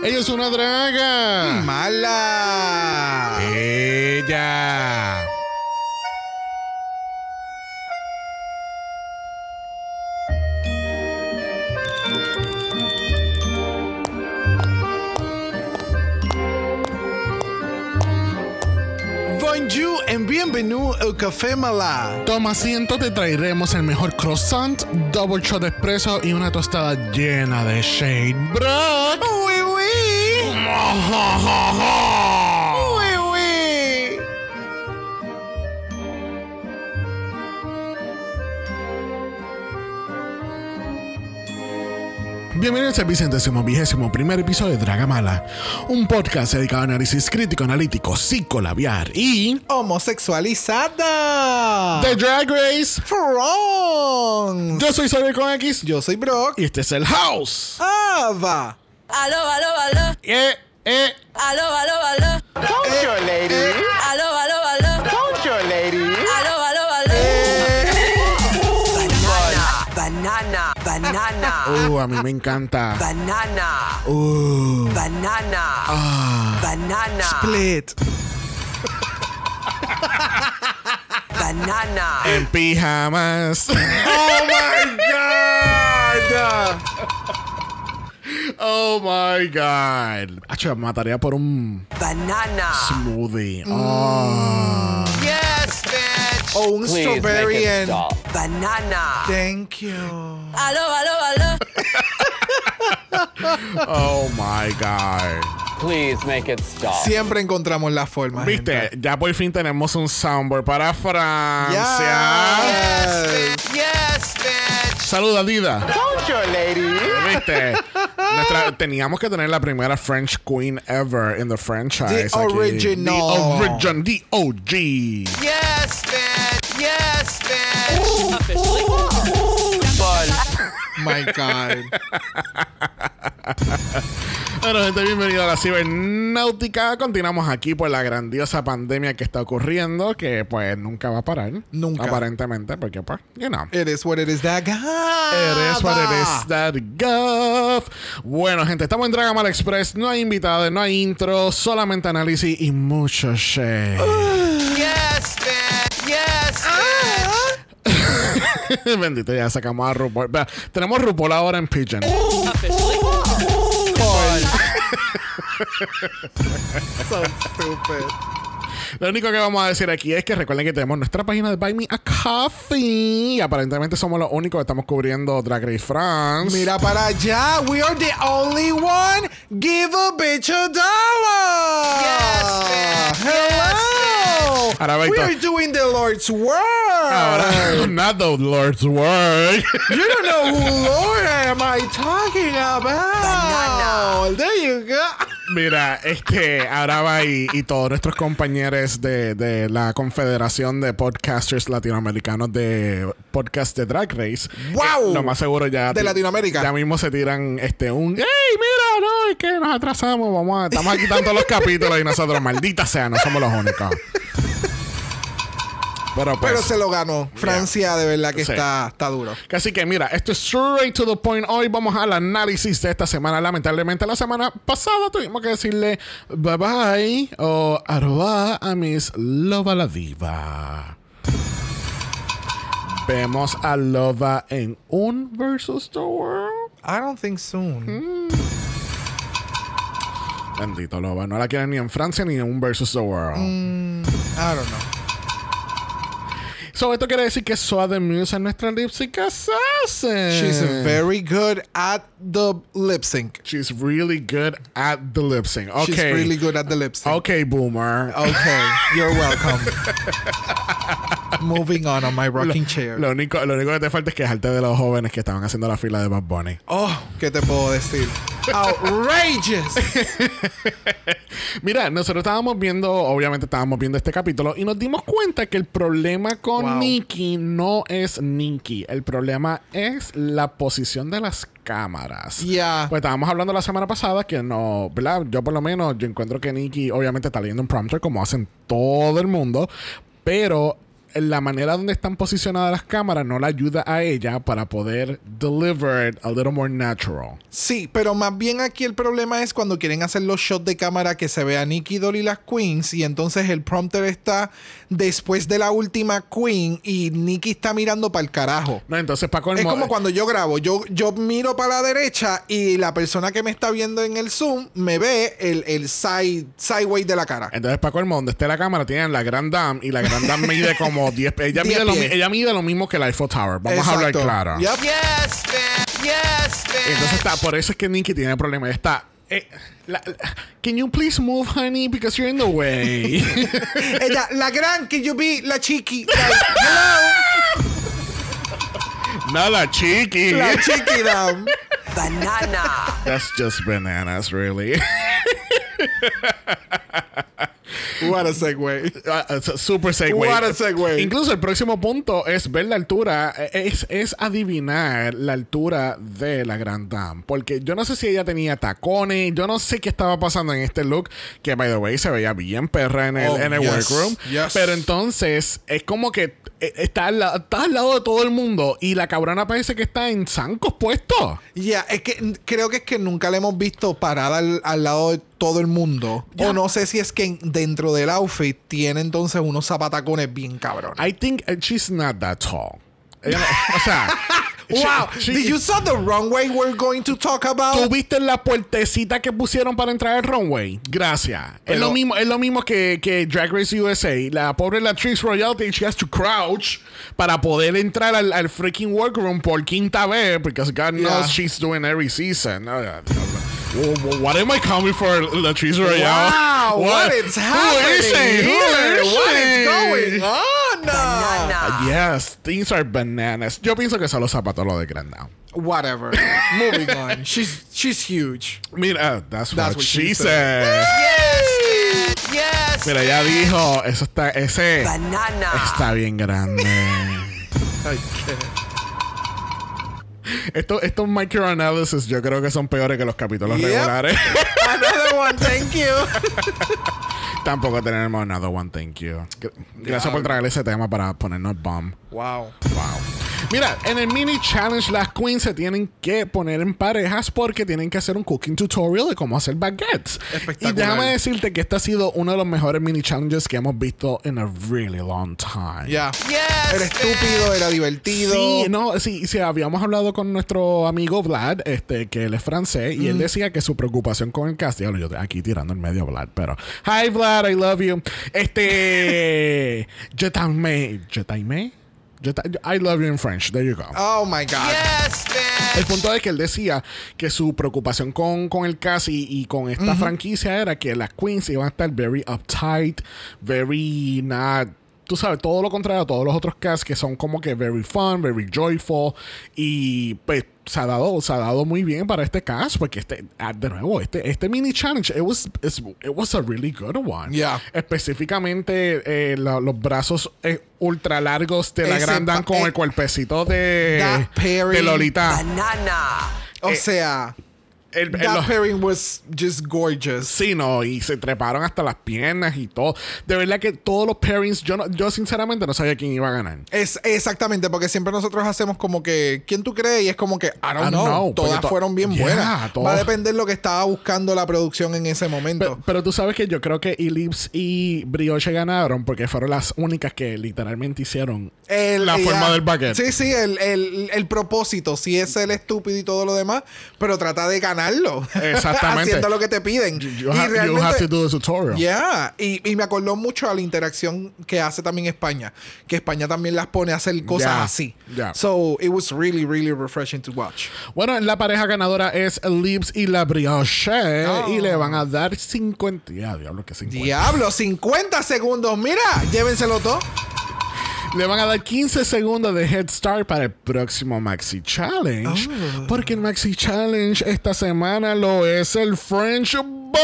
Ella es una draga. Mala. Ella. Bonjour and bienvenue au Café Mala. Toma asiento, te traeremos el mejor croissant, double shot de espresso y una tostada llena de shade bread. Oui, oui. Bienvenidos al vicentésimo vigésimo primer episodio de Dragamala, un podcast dedicado a análisis crítico, analítico, psicolabiar y Homosexualizada. The Drag Race. Front. Yo soy Xavier con X Yo soy Brock. y este es el House. Ava. Aló, aló, aló. Eh, eh. Aló, aló, aló. Bonjour, ladies. Aló, aló, aló. Bonjour, ladies. Aló, aló, aló. Banana, banana, banana, Uh, a mí me encanta. banana, Uh, banana, ah. banana, Split. banana. En pijamas. Oh my God. Oh my god. Acho, mataría por un Banana. smoothie. Oh. Yes, bitch. O un Please strawberry make it and. stop. Banana. Thank you. Aló, aló, aló. Oh my god. Please make it stop. Siempre encontramos la forma. Viste, ya por fin tenemos un soundboard para Francia. Yes. Yes, bitch. Saluda, Dida. Viste, Nuestra- teníamos que tener la primera French Queen ever in the franchise. The aquí. original. The original. The OG. Yes, bitch. Yes, bitch. My God. Bueno, gente, bienvenido a la cibernáutica. Continuamos aquí por la grandiosa pandemia que está ocurriendo, que pues nunca va a parar. Nunca. Aparentemente, porque pues, you know. It is what it is that guy. It is what it is that gov. Bueno, gente, estamos en Dragamar Express. No hay invitados, no hay intro, solamente análisis y mucho shade. Yes, bitch. Yes, bitch. Bendito, ya sacamos a RuPaul. Vea, Tenemos RuPaul ahora en Pigeon. So stupid. Lo único que vamos a decir aquí es que recuerden que tenemos nuestra página de Buy Me a Coffee. Y aparentemente somos los únicos que estamos cubriendo Drag Race France. Mira para allá. We are the only one. Give a bitch a dollar. Yes, bitch. Hello. Ahora, We are doing the Lord's work. Ahora, not the Lord's work. You don't know who Lord am I talking about. Banana. There you go. Mira, este, ahora va y, y todos nuestros compañeros de, de la Confederación de Podcasters Latinoamericanos de Podcast de Drag Race. ¡Wow! eh, lo más seguro ya. De Latinoamérica. Ya mismo se tiran este un. ¡Ey, mira! No, es que nos atrasamos. Vamos a, estamos aquí tanto los capítulos y nosotros, maldita sea, no somos los únicos. Pero pues. Pero se lo ganó. Francia, de verdad que Sí. está, está duro. Así que mira, esto es straight to the point. Hoy vamos al análisis de esta semana. Lamentablemente, la semana pasada tuvimos que decirle bye bye o arroba a Miss Lova la Diva. Vemos a Lova en un versus the world. I don't think soon. Bendito Lova, no la quieren ni en Francia ni en un versus the world. I don't know. So, esto quiere decir que Soa de Muse es nuestra lip sync assassin. She's very good at the lip sync. She's really good at the lip sync. Okay. She's really good at the lip sync. Okay, boomer. Okay, you're welcome. Moving on on my rocking chair. Lo único, lo único que te falta es quejarte de los jóvenes que estaban haciendo la fila de Bad Bunny. Oh, ¿qué te puedo decir? Outrageous. Mira, nosotros estábamos viendo, obviamente estábamos viendo este capítulo y nos dimos cuenta que el problema con Wow. Nikki no es Nikki. El problema es la posición de las cámaras. Yeah. Pues estábamos hablando la semana pasada que no, ¿verdad? Yo por lo menos, yo encuentro que Nikki obviamente está leyendo un prompter como hacen todo el mundo, pero la manera donde están posicionadas las cámaras no la ayuda a ella para poder deliver it a little more natural. Sí, pero más bien aquí el problema es cuando quieren hacer los shots de cámara que se vea Nicky Doll y las queens y entonces el prompter está después de la última queen y Nicky está mirando para el carajo. No, entonces colmo- Es como cuando yo grabo, yo, yo miro para la derecha y la persona que me está viendo en el Zoom me ve el, el side, sideways de la cara. Entonces, para colmo, donde esté la cámara, tienen la Grand Dame y la Grand Dame mide como 10 pies. Ella, 10 mide lo, ella mide lo mismo que la Eiffel Tower. Vamos a hablar Exacto. claro. Yep. Yes, man. Yes, man. Entonces, está, por eso es que Nicky tiene problema. Está. eh, la- la- can you please move, honey? Because you're in the way. Ella, la gran que yo vi, la chiqui. Like, hello, no, la chiqui. la chiqui dam. Banana. That's just bananas, really. What a segue. A super segue. What a segue. Incluso el próximo punto es ver la altura, eh, es, es adivinar la altura de la Grand Dame. Porque yo no sé si ella tenía tacones, yo no sé qué estaba pasando en este look, que by the way se veía bien perra en el, Oh, en el yes, workroom. yes. Pero entonces es como que eh, está al, la- está al lado de todo el mundo y la cabrona parece que está en zancos puestos. Ya, es que creo que es que nunca la hemos visto parada al, al lado de todo el mundo. Ya. O no sé si es que en- dentro del outfit tiene entonces unos zapatacones bien cabrones. I think uh, she's not that tall. Ella no- o sea, she- wow, she- did you saw the runway we're going to talk about? ¿Tú viste la puertecita que pusieron para entrar al runway? Gracias. es Pero- lo mismo, es lo mismo que, que Drag Race USA. La pobre Latrice Royalty, she has to crouch para poder entrar al, al freaking workroom por quinta vez, because God knows Yeah. she's doing every season. Yeah. Well, well, What am I coming for, Latrice Royale? Wow, what, is happening Who is she? Who is What is going on? Banana. Yes, things are bananas. Yo pienso que son los zapatos lo de Grand Dame. Whatever. Moving on. She's she's huge. Mira, that's, That's what, what she she said. Yes, man. Yes. Mira, ella dijo, eso está, ese Banana. está bien grande. Ay, qué- Esto- estos microanalysis yo creo que son peores que los capítulos Yep. regulares. Another one, thank you. Tampoco tenemos another one, thank you. Gr- Gracias por traer ese tema para ponernos bomb. Wow. Wow. Mira, en el mini challenge las queens se tienen que poner en parejas porque tienen que hacer un cooking tutorial de cómo hacer baguettes. Y Espectacular. déjame decirte que este ha sido uno de los mejores mini challenges que hemos visto en a really long time. Ya. Yes, Era estúpido, era divertido. Sí, no, sí, sí, habíamos hablado con nuestro amigo Vlad, este, que él es francés, y él decía que su preocupación con el cast, yo aquí tirando el medio a Vlad, pero hi Vlad, I love you. Este, je t'aime, Ta- I love you in French, there you go. Oh my God. Yes, El man. punto es que él decía que su preocupación con, con el cast y, y con esta franquicia era que las queens iban a estar very uptight, very not. Tú sabes, todo lo contrario a todos los otros casts que son como que very fun, very joyful. Y pues se ha dado, se ha dado muy bien para este cast, porque este, ah, de nuevo, este, este mini challenge, it was, it was a really good one. Yeah. Específicamente eh, la- los brazos eh, ultra largos de la pa- con eh, el cuerpecito de, de Lolita. Banana. O Eh, sea, El- that los- pairing was just gorgeous. Sí, no, y se treparon hasta las piernas y todo. De verdad que todos los pairings, yo, no- yo sinceramente no sabía quién iba a ganar. Es exactamente, porque siempre nosotros hacemos como que, ¿quién tú crees? Y es como que, I don't, I know. know, Todas to- fueron bien Yeah, buenas. todo- Va a depender lo que estaba buscando la producción en ese momento. Pero, pero tú sabes que yo creo que Ellipse y Brioche ganaron porque fueron las únicas que literalmente hicieron El- la forma del baguette. Sí, sí, el, el- el propósito. Sí es el estúpido y todo lo demás, pero trata de ganarlo. Exactamente. Haciendo lo que te piden. You, y have, you have to do the tutorial. Yeah, y, y me acordó mucho a la interacción que hace también España, que España también las pone a hacer cosas Yeah, así. yeah. So it was really, really refreshing to watch. Bueno, la pareja ganadora es Ellipse y la Brioche Oh. y le van a dar 50. Ya, diablo, que 50. Diablo, 50 segundos. Mira, llévenselo todo. Le van a dar 15 segundos de head start para el próximo Maxi Challenge. Oh. Porque el Maxi Challenge esta semana lo es el French Ball.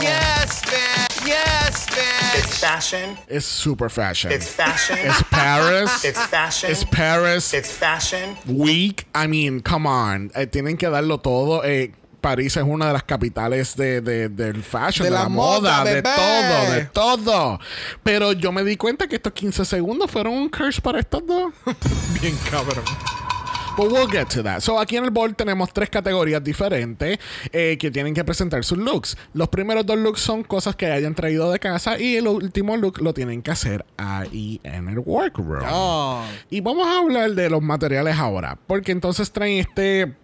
Yes, man. Yes, man. It's fashion. Es super fashion. It's fashion. Es Paris. It's fashion. Es Paris It's fashion. Week. I mean, come on. Eh, tienen que darlo todo. Eh, París es una de las capitales de, de- del fashion, De de, la la, moda, moda, de todo, de todo. Pero yo me di cuenta que estos 15 segundos fueron un curse para estos dos. Bien cabrón. But we'll get to that. So, aquí en el board tenemos tres categorías diferentes eh, que tienen que presentar sus looks. Los primeros dos looks son cosas que hayan traído de casa y el último look lo tienen que hacer ahí en el workroom. Oh. Y vamos a hablar de los materiales ahora, porque entonces traen este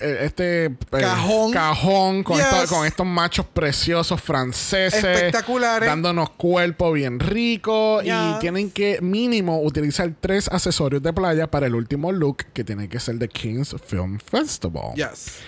este eh, Cajón. cajón con, Yes. esto- con estos machos preciosos franceses Espectaculares. dándonos cuerpo bien rico Yes. y tienen que mínimo utilizar tres accesorios de playa para el último look que tiene que ser de King's Film Festival. Yes.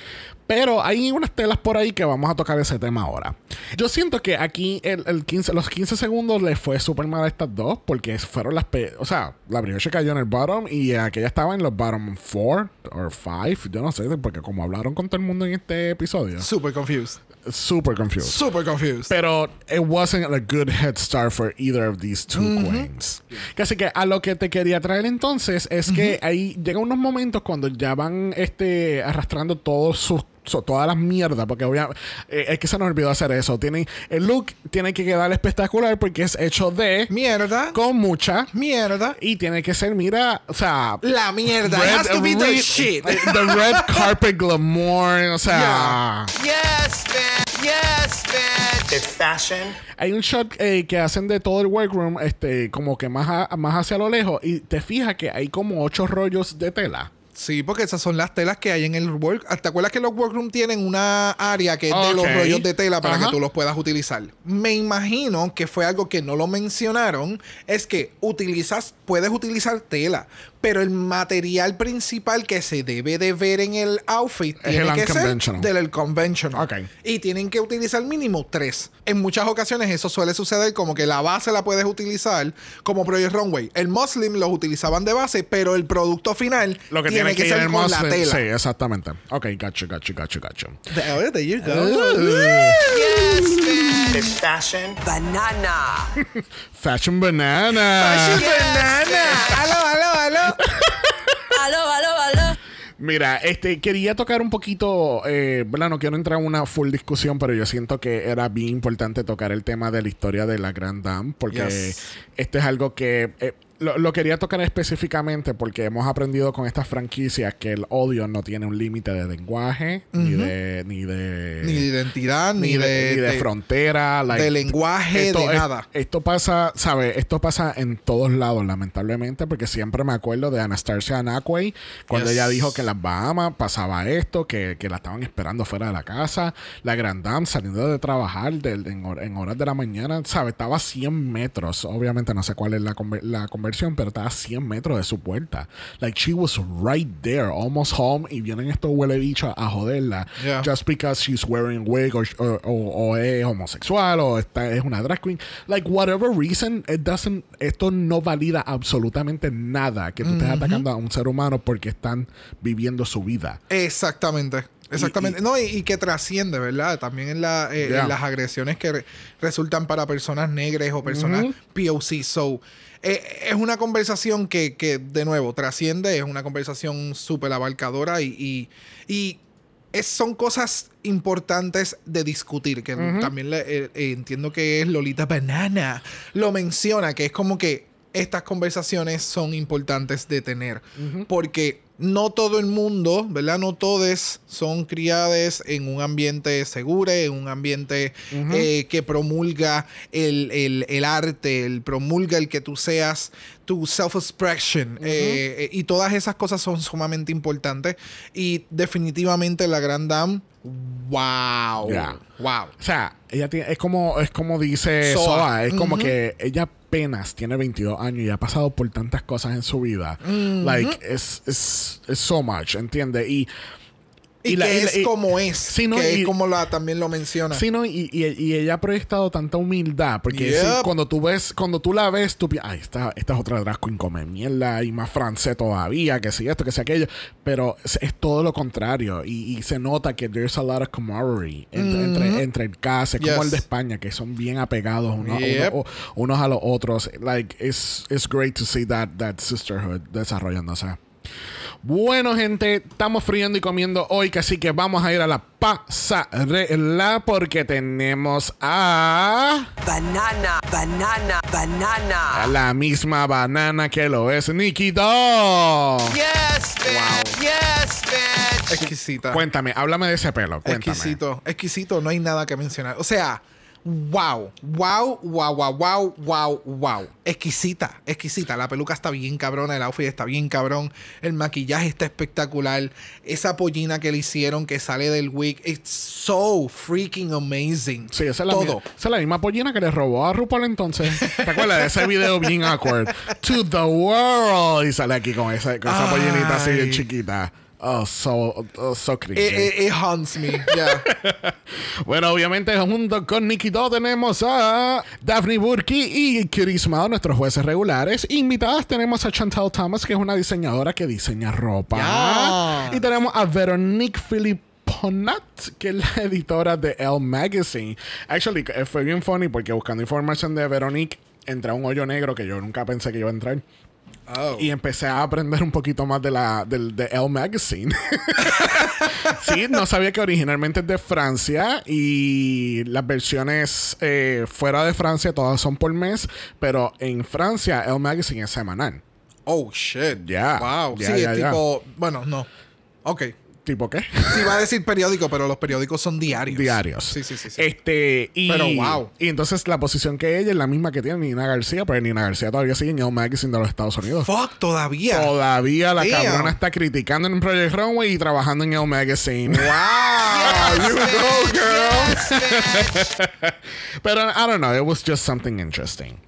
Pero hay unas telas por ahí que vamos a tocar ese tema ahora. Yo siento que aquí el, el 15, los 15 segundos le fue súper mal a estas dos porque fueron las... O sea, la brioche cayó en el bottom y aquella estaba en los bottom 4 o 5. Yo no sé, porque como hablaron con todo el mundo en este episodio. Super confused. Super confused. Super confused. Pero it wasn't a good head start for either of these two queens. Así que a lo que te quería traer entonces es que ahí llegan unos momentos cuando ya van este arrastrando todos sus so- todas las mierdas, porque obviamente es que se nos olvidó hacer eso. Tienen, el look tiene que quedar espectacular porque es hecho de Mierda. con mucha Mierda. y tiene que ser, mira, o sea, La mierda. It has to be the red- shit. the red carpet glamour, o sea, Yes, man. Yes, man. It's fashion. Hay un shot eh, que hacen de todo el workroom, este, como que más, a- más hacia lo lejos, y te fijas que hay como ocho rollos de tela. Sí, porque esas son las telas que hay en el work. ¿Te acuerdas que los workroom tienen una área que es de los rollos de tela para Ajá. que tú los puedas utilizar? Me imagino que fue algo que no lo mencionaron. Es que utilizas, puedes utilizar tela, pero el material principal que se debe de ver en el outfit Es tiene el que ser unconventional. del conventional. Ok. Y tienen que utilizar mínimo tres. En muchas ocasiones eso suele suceder como que la base la puedes utilizar como Project Runway. El Muslim los utilizaban de base, pero el producto final Lo que tiene tiene, que, que, ser en con el la muslim. tela. Sí, exactamente. Ok, gacho, gacho, gacho, gacho. There, there you go. Yes, man. It's fashion. Banana. Fashion banana. Fashion banana. Aló, aló, aló. Aló, aló, aló. Mira, este, quería tocar un poquito, eh, ¿verdad? No quiero entrar en una full discusión, pero yo siento que era bien importante tocar el tema de la historia de la Grand Dame, porque Yes. este es algo que eh, lo, lo quería tocar específicamente porque hemos aprendido con estas franquicias que el odio no tiene un límite de lenguaje, ni de, ni de, Ni de identidad, ni, ni de, de, ni de de- frontera, like, de lenguaje, de es- nada. Esto pasa, ¿sabes? Esto pasa en todos lados, lamentablemente, porque siempre me acuerdo de Anastasia Anacquay cuando Yes. ella dijo que en las Bahamas pasaba esto, que, que la estaban esperando fuera de la casa, la Grand Dame saliendo de trabajar en, en horas de la mañana, ¿sabes? Estaba a 100 metros, obviamente no sé cuál es la, conver- la conversión, pero estaba a 100 metros de su puerta. Like, she was right there, almost home, y vienen estos huele bichos a joderla. Yeah. Just because she's wearing wig o- o es homosexual o está, es una drag queen. Like, whatever reason, it doesn't, esto no valida absolutamente nada que tú estés atacando a un ser humano porque están viviendo su vida. Exactamente. Exactamente. Y- y- no, y, y que trasciende, ¿verdad? También en, la, eh, Yeah. en las agresiones que re- resultan para personas negras o personas POC. So, eh, es una conversación que, que, de nuevo, trasciende. Es una conversación súper abarcadora y, y, es- son cosas importantes de discutir. Que también le- eh, eh, entiendo que es Lolita Banana. Lo menciona, que es como que estas conversaciones son importantes de tener. Porque no todo el mundo, ¿verdad? No todos son criadas en un ambiente seguro, en un ambiente eh, que promulga el, el- el arte, el promulga el que tú seas tu self-expression. eh, eh, y todas esas cosas son sumamente importantes. Y definitivamente la Grand Dame, wow. Yeah. Wow. O sea, ella tiene, es como, es como dice Soa. Soa, es como que ella apenas tiene 22 años y ha pasado por tantas cosas en su vida. Like, es, es, es so much, ¿entiendes? Y, Y, la- que y la- es y- como es. Sí, que es como la, también lo menciona. Sí, no, y, y- ella ha proyectado tanta humildad. Porque Yep. sí, cuando tú ves, cuando tú la ves, tú piensas, ay, esta, esta es otra drag queen come mierda y más francés todavía, que si esto, que si aquello. Pero es, es todo lo contrario. Y, se nota que there's a lot of camaraderie entre, entre, entre el cast, es como Yes. el de España, que son bien apegados uno- Yep. uno- unos a los otros. Like, it's, it's great to see that, that sisterhood desarrollándose. Bueno, gente, estamos friendo y comiendo hoy, que así que vamos a ir a la pasarela porque tenemos a, Banana, banana, a banana. la misma banana que lo es Nikki Doll. Yes, bitch. Yes, bitch. Exquisita. Cuéntame, háblame de ese pelo. Cuéntame. Exquisito, exquisito, no hay nada que mencionar. O sea, wow, wow, wow, wow, wow, wow, wow. Exquisita, exquisita. La peluca está bien cabrona, el outfit está bien cabrón, el maquillaje está espectacular. Esa pollina que le hicieron que sale del wig, it's so freaking amazing. Sí, esa es, la, Todo. mi- esa es la misma pollina que le robó a RuPaul entonces. ¿Te acuerdas de ese video bien awkward? To the world. Y sale aquí con esa, con esa pollinita así bien chiquita. Oh, so, oh, so. It, it- it haunts me, yeah. Bueno, obviamente junto con Nicky Do tenemos a Daphne Burki y Chris Mao, nuestros jueces regulares. Invitadas tenemos a Chantal Thomas, que es una diseñadora que diseña ropa. Y tenemos a Veronique Philipponat, que es la editora de Elle Magazine. Actually, fue bien funny porque buscando información de Veronique entré a un hoyo negro que yo nunca pensé que iba a entrar. Oh. Y empecé a aprender un poquito más de la del, de Elle Magazine. sí, no sabía que originalmente es de Francia y las versiones eh, fuera de Francia todas son por mes, pero en Francia Elle Magazine es semanal. Oh, shit. Ya, Wow. ya, sí, es tipo... Bueno, no. Ok. ¿Tipo qué? Sí, iba a decir periódico, pero los periódicos son diarios. Diarios. Sí, sí, sí. sí. Este, y, Pero, wow. Y entonces la posición que ella es la misma que tiene Nina García, pero Nina García todavía sigue en Elle Magazine de los Estados Unidos. Fuck, todavía. Todavía la Damn. cabrona está criticando en Project Runway y trabajando en Elle Magazine. Wow. you go, girl. Yes. Pero I don't know, it was just something interesting.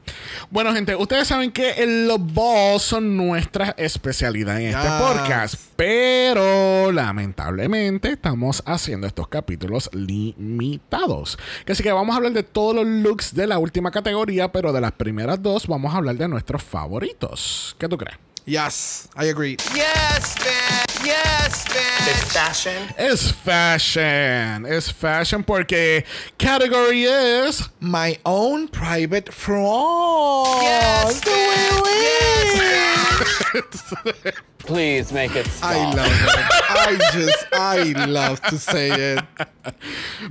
Bueno, gente, ustedes saben que los balls son nuestra especialidad en este podcast, pero lamentablemente estamos haciendo estos capítulos limitados. Así que vamos a hablar de todos los looks de la última categoría, pero de las primeras dos vamos a hablar de nuestros favoritos. ¿Qué tú crees? Yes, I agree. Yes, man. Yes, bitch. Fashion. Es fashion, It's fashion porque category es My own private front. Yes, bitch. Yes, bitch. Please make it I stop. love it. I just, I love to say it.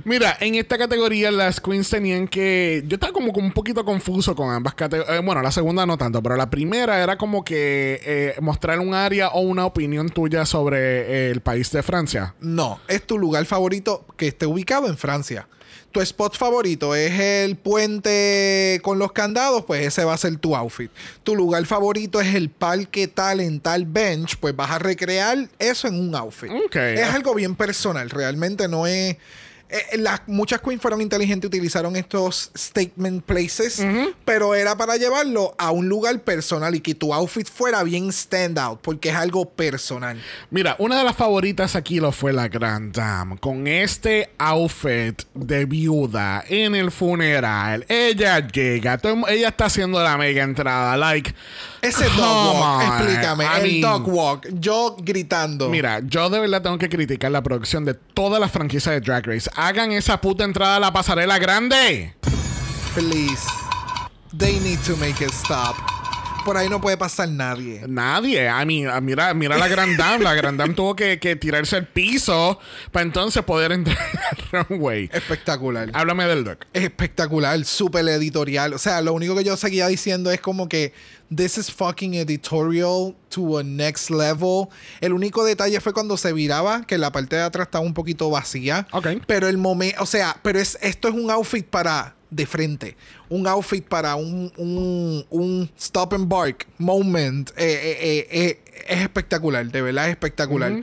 Mira, en esta categoría las queens tenían que... Yo estaba como, un poquito confuso con ambas categorías. bueno, la segunda no tanto, pero la primera era como que eh, mostrar un área o una opinión tuya sobre eh, el país de Francia. No, es tu lugar favorito que esté ubicado en Francia. Tu spot favorito es el puente con los candados, pues ese va a ser tu outfit. Tu lugar favorito es el parque tal en tal bench, pues vas a recrear eso en un outfit. Es algo bien personal, realmente no es... eh, las, muchas queens fueron inteligentes, utilizaron estos statement places, pero era para llevarlo a un lugar personal y que tu outfit fuera bien stand out, porque es algo personal. Mira, una de las favoritas aquí lo fue la Grand Dame. Con este outfit de viuda en el funeral. Ella llega, todo ella está haciendo la mega entrada. Like, Ese dog come walk, on. explícame, I el mean, dog walk, yo gritando. Mira, yo de verdad tengo que criticar la producción de todas las franquicias de Drag Race. Hagan esa puta entrada a la pasarela grande. please. They need to make it stop. Por ahí no puede pasar nadie. Nadie. I mean, mira, mira la Grand Dame. La Grand Dame tuvo que, que tirarse al piso para entonces poder entrar al runway. Espectacular. Háblame del look. Espectacular, súper editorial. O sea, lo único que yo seguía diciendo es como que this is fucking editorial to a next level. El único detalle fue cuando se viraba, que la parte de atrás estaba un poquito vacía. Ok. Pero el momento, o sea, pero es, esto es un outfit para de frente. Un outfit para un, un, un stop and bark moment. Eh, eh, eh, es espectacular, de verdad es espectacular.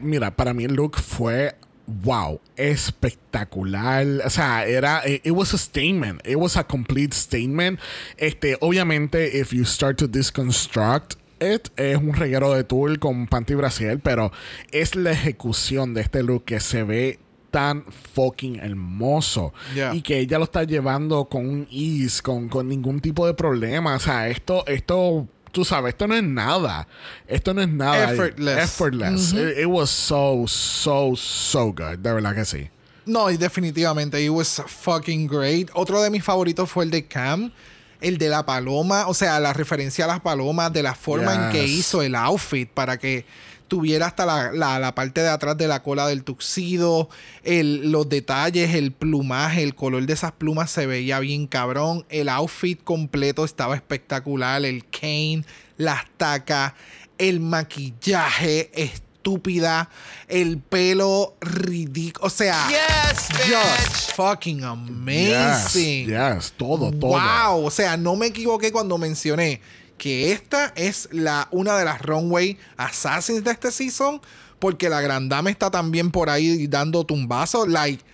Mira, para mí el look fue wow, espectacular. O sea, era it, was a statement. It was a complete statement. Este, obviamente if you start to deconstruct it, es un reguero de tul con panty brasier, pero es la ejecución de este look que se ve tan fucking hermoso Yeah. y que ella lo está llevando con un ease, con, con ningún tipo de problema. O sea, esto, esto, tú sabes, esto no es nada. Esto no es nada. Effortless. Effortless. it, it was so, so, so good. De verdad que sí. No, y definitivamente, it was fucking great. Otro de mis favoritos fue el de Cam. El de la paloma, o sea, la referencia a las palomas, de la forma en que hizo el outfit para que tuviera hasta la, la- la parte de atrás de la cola del tuxido, el, los detalles, el plumaje, el color de esas plumas se veía bien cabrón, el outfit completo estaba espectacular, el cane, las tacas, el maquillaje estúpida, el pelo ridículo, o sea, Yes, just fucking Yes, amazing. yes, todo, todo. Wow, o sea, no me equivoqué cuando mencioné que esta es la una de las runway assassins de este season, porque la grandame está también por ahí dando tumbazos, like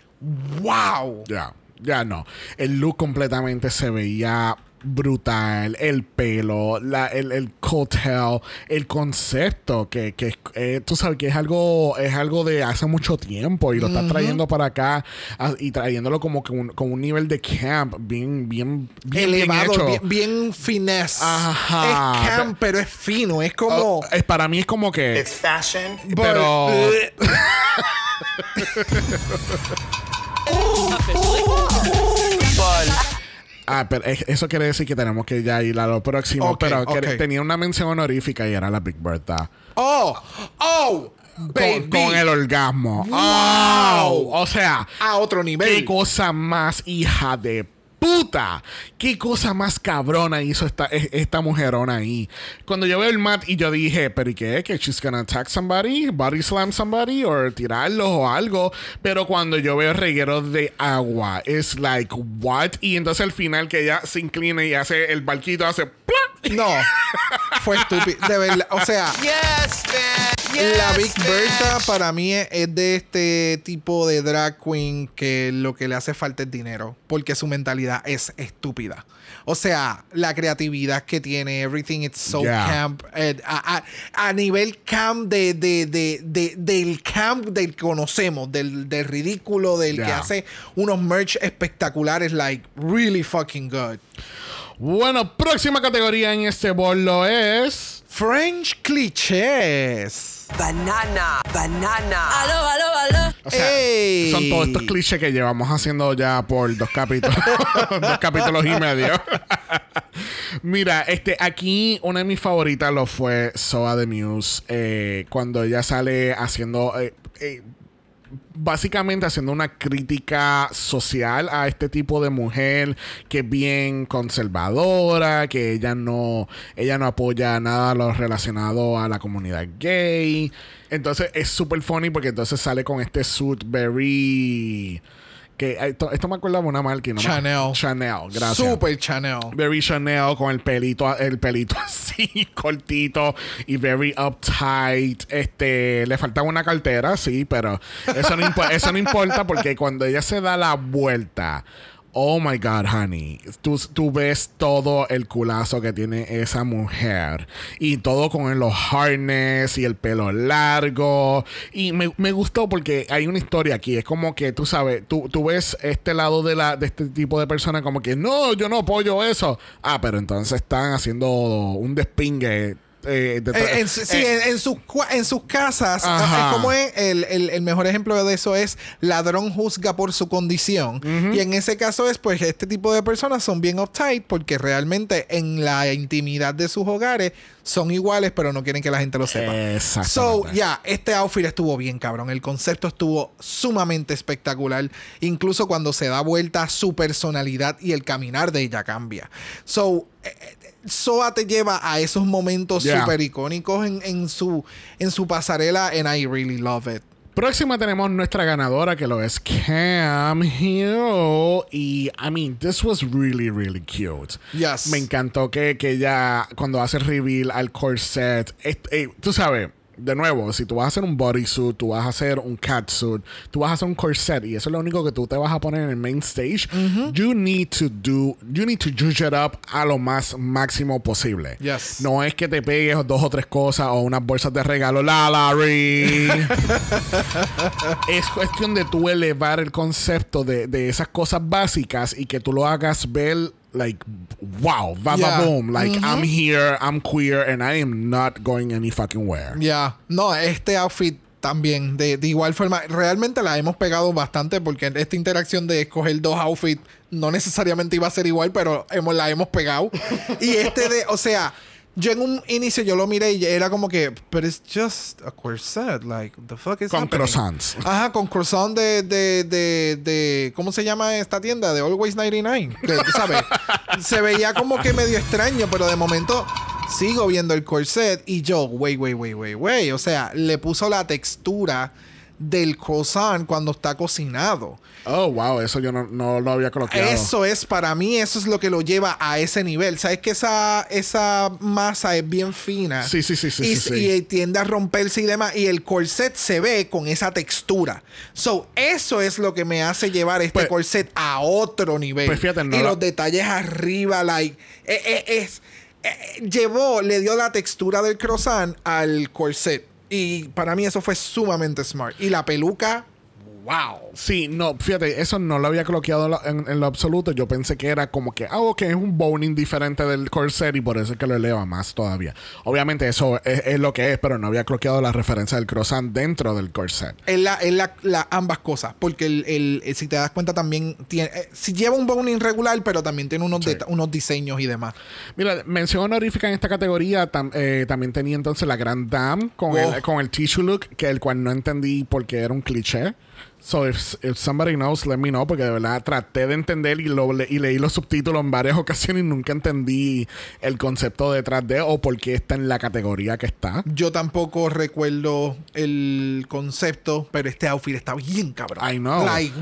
wow. Ya, ya no. El look completamente se veía brutal. El pelo, la, el, el coattail, el concepto que, que eh, tú sabes que es algo, es algo de hace mucho tiempo y lo estás trayendo para acá y trayéndolo como que un, con un nivel de camp bien, bien, bien, bien Elevado, hecho. bien, bien finesse. Ajá. Es camp, pero es fino, es como Oh, es, para mí es como que. It's fashion. pero. Ah, pero es- eso quiere decir que tenemos que ya ir a lo próximo. Pero tenía una mención honorífica y era la Big Bertha. Oh, oh, baby. Con, con el orgasmo. ¡Wow! O sea, a otro nivel. qué cosa más hija de puta. Qué cosa más cabrona hizo esta, esta mujerona ahí. Cuando yo veo el mat y yo dije, ¿pero y qué? ¿Que she's gonna attack somebody? ¿Body slam somebody? ¿O tirarlos o algo? Pero cuando yo veo regueros de agua, es like, what? Y entonces al final que ella se inclina y hace el barquito, hace ¡plá! No, fue estúpido. De verdad, o sea, Yes, bitch. Yes, la Big bitch. Bertha para mí es, de este tipo de drag queen que lo que le hace falta es dinero, porque su mentalidad es estúpida. O sea, la creatividad que tiene, everything it's so Yeah. camp. eh, a, a- a nivel camp de, de- de- de- del camp del que conocemos, del, del ridículo, del que hace unos merch espectaculares, like really fucking good. Bueno, próxima categoría en este bolo es... French clichés. Banana, banana. Aló, aló, aló. O sea, Ey. son todos estos clichés que llevamos haciendo ya por dos capítulos, dos capítulos y medio. Mira, este, aquí una de mis favoritas lo fue Soa the Muse, eh, cuando ella sale haciendo, eh, eh, básicamente haciendo una crítica social a este tipo de mujer que es bien conservadora, que ella no, ella no apoya nada lo relacionado a la comunidad gay. Entonces es súper funny porque entonces sale con este suit very... Que, esto, esto me de una marca. No me- Chanel. Chanel, gracias. Super Chanel. Very Chanel con el pelito, el pelito así, cortito y very uptight. Este, le faltaba una cartera, sí, pero eso no, eso no importa porque cuando ella se da la vuelta, oh my God, honey, tú, tú ves todo el culazo que tiene esa mujer y todo con los harness y el pelo largo. Y me, me gustó porque hay una historia aquí. Es como que tú sabes, tú, tú ves este lado de, la, de este tipo de personas como que no, yo no apoyo eso. Ah, pero entonces están haciendo un despingue. Eh, de- Eh, en sí, eh, en, en sus, en sus casas, Ajá. como es el, el- el mejor ejemplo de eso es ladrón juzga por su condición. Y en ese caso es pues este tipo de personas son bien uptight porque realmente en la intimidad de sus hogares son iguales, pero no quieren que la gente lo sepa. So, Exactamente. ya, este outfit estuvo bien, cabrón. El concepto estuvo sumamente espectacular. Incluso cuando se da vuelta, su personalidad y el caminar de ella cambia. So, eh, Soa te lleva a esos momentos Yeah. súper icónicos en, en su, en su pasarela, and I really love it. Próxima tenemos nuestra ganadora que lo es Cam Hill. Y, I mean, this was really, really cute. Yes. Me encantó que, que ella, cuando hace el reveal al corset, eh, tú sabes, de nuevo, si tú vas a hacer un bodysuit, tú vas a hacer un catsuit, tú vas a hacer un corset y eso es lo único que tú te vas a poner en el main stage, you need to do, you need to juice it up a lo más máximo posible. Yes. No es que te pegues dos o tres cosas o unas bolsas de regalo, la Larry. es cuestión de tú elevar el concepto de, de esas cosas básicas y que tú lo hagas ver like wow, va Yeah. boom, like I'm here, I'm queer and I am not going any fucking where. Ya, no, este outfit también, de, de igual forma, realmente la hemos pegado bastante porque esta interacción de escoger dos outfits no necesariamente iba a ser igual, pero hemos, la hemos pegado. y este de, o sea, Yo en un inicio yo lo miré y era como que, but it's just a corset, like, the fuck is Con happening? croissants. Ajá, con croissant de, de, de, de, ¿cómo se llama esta tienda? De Always 99. Que, ¿sabes? se veía como que medio extraño, pero de momento sigo viendo el corset y yo, wait, wait, wait, wait, wait. O sea, le puso la textura del croissant cuando está cocinado. Oh, wow, eso yo no, no lo había colocado. Eso es para mí, eso es lo que lo lleva a ese nivel. Sabes que esa, esa masa es bien fina. Sí, sí, sí, sí, Y, sí, sí. y tiende a romperse y demás. Y el corset se ve con esa textura. So, eso es lo que me hace llevar este Pues- corset a otro nivel. Pues fíjate, no y lo- los detalles arriba, like. eh, eh, es. eh, llevó, le dio la textura del croissant al corset. Y para mí eso fue sumamente smart. Y la peluca, wow. Sí, no, fíjate, eso no lo había coloqueado en lo- en, lo absoluto. Yo pensé que era como que, ah, ok, es un boning diferente del corset y por eso es que lo eleva más todavía. Obviamente eso es, es lo que es, pero no había coloqueado la referencia del croissant dentro del corset. Es, la, es la, la- ambas cosas. Porque el, el- el- si te das cuenta también tiene. eh, si lleva un boning regular, pero también tiene unos, Sí. unos diseños y demás. Mira, mención honorífica en esta categoría tam- eh, también tenía entonces la Grand Dame con, Oh. el, con el tissue look, que el cual no entendí porque era un cliché. So, if, if somebody knows, let me know, porque de verdad traté de entender y, lo, le- y leí los subtítulos en varias ocasiones y nunca entendí el concepto detrás de o por qué está en la categoría que está. Yo tampoco recuerdo el concepto, pero este outfit está bien cabrón. I know. Like,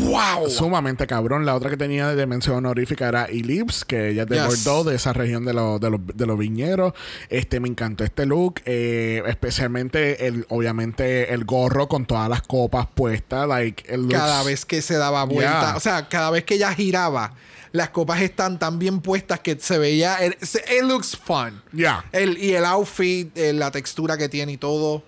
wow. Sumamente cabrón. La otra que tenía de mención honorífica era Ellipse, que ella es de Yes. Bordeaux, de esa región de, los de, los, de los viñeros. Este, me encantó este look, eh, especialmente, el, obviamente, el gorro con todas las copas puestas. Like, it looks- cada vez que se daba vuelta, Yeah. o sea, cada vez que ella giraba, las copas están tan bien puestas que se veía. It, it looks fun. Yeah. El, y el outfit, eh, la textura que tiene y todo.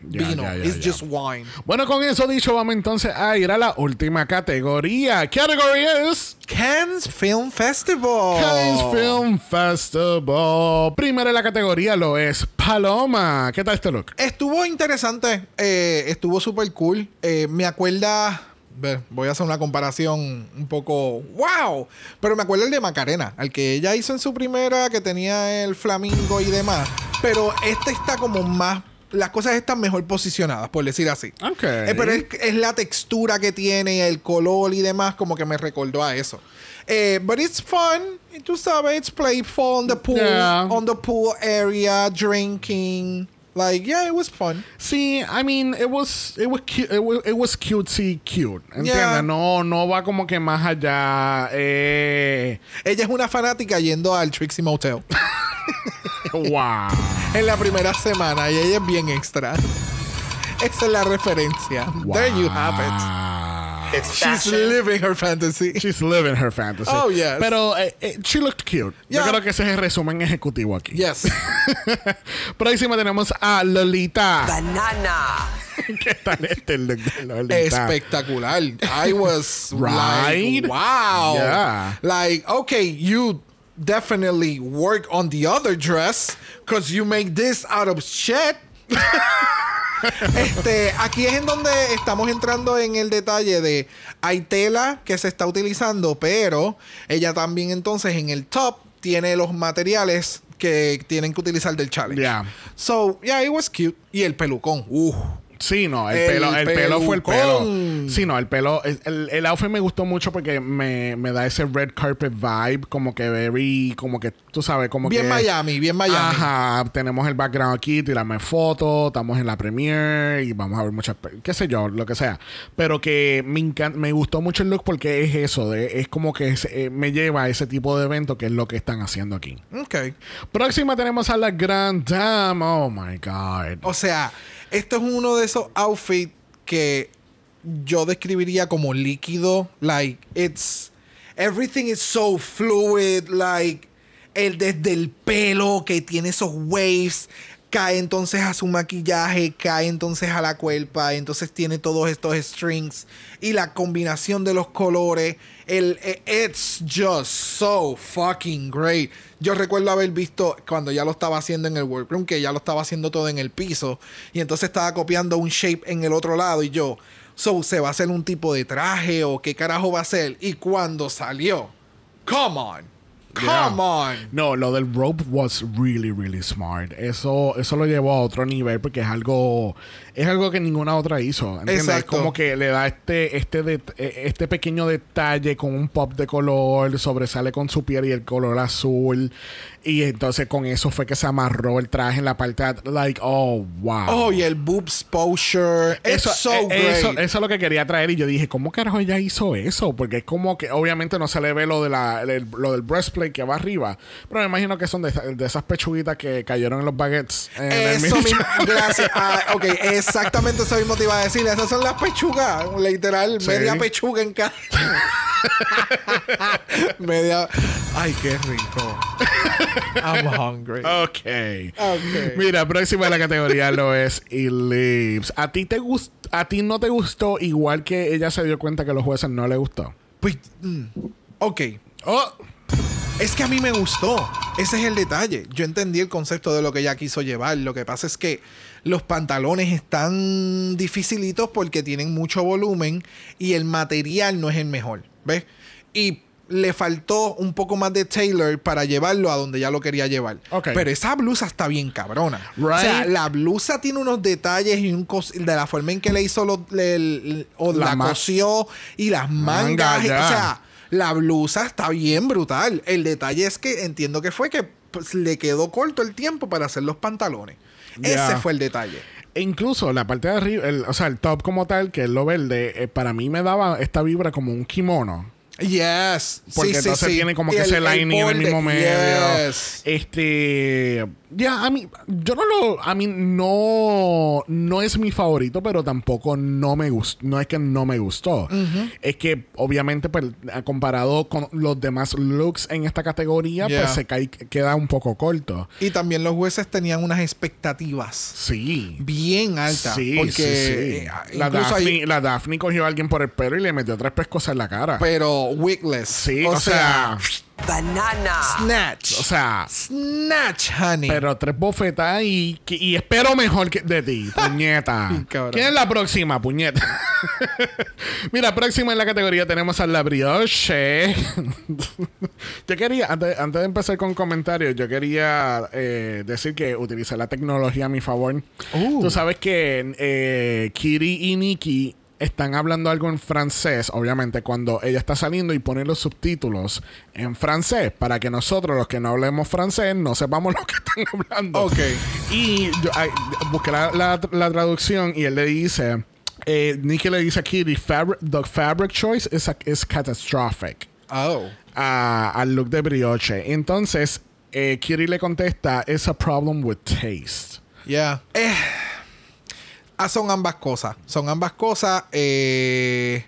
Vino. It's just wine. Bueno, con eso dicho, vamos entonces a ir a la última categoría. Category es Cannes Film Festival. Cannes Film Festival. Primero en la categoría lo es Paloma. ¿Qué tal este look? Estuvo interesante, eh, estuvo súper cool. Eh, me acuerda, voy a hacer una comparación un poco wow, pero me acuerda el de Macarena, al que ella hizo en su primera, que tenía el flamingo y demás. Pero este está como más, las cosas están mejor posicionadas, por decir así. Ok. Eh, pero es, es la textura que tiene, el color y demás, como que me recordó a eso. Eh, but it's fun. Tú sabes, it's playful on the pool, Yeah. on the pool area, drinking. Like, yeah, it was fun. Sí, I mean, it was, it was, cu- it was, it was cutesy cute. ¿Entiendes? Yeah. No, no va como que más allá. Eh, Ella es una fanática yendo al Trixie Motel wow. en la primera semana y ella es bien extra. Esa es la referencia. There you have it. It's She's fashion. living her fantasy. She's living her fantasy. Oh, yes. Pero eh, eh, she looked cute. Yo creo que ese es el resumen ejecutivo aquí. Yes. Por ahí encima tenemos a Lolita. banana, ¿Qué tal este look de Lolita? Espectacular. I was Right? like, wow. Yeah. Like, okay, you definitely work on the other dress because you make this out of shit. Este, aquí es en donde estamos entrando en el detalle de hay tela que se está utilizando, pero ella también entonces en el top tiene los materiales que tienen que utilizar del challenge. Yeah. So, yeah, it was cute. Y el pelucón. Uh. Sí, no, el, El pelo, el pelo fue el pelo. Sí, no, el pelo, el, el, outfit me gustó mucho porque me, me da ese red carpet vibe, como que very, como que, tú sabes, como Bien que... Miami, bien Miami. Ajá, tenemos el background aquí, tirarme fotos, estamos en la premiere y vamos a ver muchas, qué sé yo, lo que sea. Pero que me encanta, me gustó mucho el look porque es eso, de, es como que es- eh, me lleva a ese tipo de evento que es lo que están haciendo aquí. Ok. Próxima tenemos a la Grand Dame. Oh my God. O sea, esto es uno de esos outfits que yo describiría como líquido. Like, it's. Everything is so fluid. Like, el desde el pelo que tiene esos waves. Cae entonces a su maquillaje, cae entonces a la cuerpa, entonces tiene todos estos strings y la combinación de los colores. El, eh, it's just so fucking great. Yo recuerdo haber visto cuando ya lo estaba haciendo en el workroom, que ya lo estaba haciendo todo en el piso, y entonces estaba copiando un shape en el otro lado, y yo, so, ¿se va a hacer un tipo de traje o qué carajo va a ser? Y cuando salió, come on. Come Yeah. on. No, lo del rope was really, really smart. Eso, eso lo llevó a otro nivel porque es algo, es algo que ninguna otra hizo. ¿entiendes? Exacto. Como que le da este, este, det- eh, este pequeño detalle con un pop de color, sobresale con su piel y el color azul. Y entonces con eso fue que se amarró el traje en la parte, de- like, oh, wow. Oh, y el boob exposure. It's so eh, great. Eso, eso es lo que quería traer y yo dije, ¿cómo carajo ella hizo eso? Porque es como que obviamente no se le ve lo de la el- lo del breastplate que va arriba, pero me imagino que son de, esa- de esas pechuguitas que cayeron en los baguettes. en el Eso mismo, gracias. Ah, ok, exactamente eso mismo te iba a decir. Esas son las pechugas, literal, Sí. media pechuga en cada. media. Ay, qué rico. I'm hungry. Ok. Ok. Mira, próxima de la categoría lo es Ellipse. ¿A ti te gust a ti no te gustó igual que ella se dio cuenta que a los jueces no le gustó? Pues, mm, ok. Oh, Es que a mí me gustó. Ese es el detalle. Yo entendí el concepto de lo que ella quiso llevar. Lo que pasa es que los pantalones están dificilitos porque tienen mucho volumen y el material no es el mejor. ¿Ves? Y le faltó un poco más de tailor para llevarlo a donde ya lo quería llevar. Pero esa blusa está bien cabrona. Right. O sea, la blusa tiene unos detalles y un de la forma en que le hizo lo- le- el- o La la, cosió y las Manga, mangas. o sea, la blusa está bien brutal. El detalle es que entiendo que fue que pues, le quedó corto el tiempo para hacer los pantalones. Ese fue el detalle. E incluso la parte de arriba, el- o sea, el top como tal, que es lo verde, eh, para mí me daba esta vibra como un kimono. Yes. Porque Sí, sí, entonces sí. tiene como Y que el- ese lining en el mismo medio. Yes. Este. Ya, a mí. Yo no lo. A mí no. No es mi favorito, pero tampoco no me gustó. No es que no me gustó. Es que, obviamente, pues, comparado con los demás looks en esta categoría, Yeah. pues se cae, queda un poco corto. Y también los jueces tenían unas expectativas Sí. bien altas. Sí, porque sí, sí. eh, La, Daphne, la Daphne cogió a alguien por el pelo y le metió tres pescosas en la cara. pero wigless. sí, o, sea, banana, snatch. o sea, snatch, honey. Pero tres bofetas y, y espero mejor que de ti, puñeta. ¿Quién es la próxima, puñeta? Mira, próxima en la categoría tenemos a la brioche. yo quería, antes, antes de empezar con comentarios, yo quería eh, decir que utilicé la tecnología a mi favor. Uh. Tú sabes que eh, Kiri y Nikki están hablando algo en francés, obviamente, cuando ella está saliendo y pone los subtítulos en francés, para que nosotros, los que no hablemos francés, no sepamos lo que están hablando. Ok. Y yo ay, busqué la, la- la traducción y él le dice, eh, Nicky le dice aquí, the fabric, the fabric choice is, a- is catastrophic Oh. a- al look de brioche. Entonces, eh, Kiri le contesta, it's a problem with taste. Yeah. Eh, ah, son ambas cosas. Son ambas cosas. eh,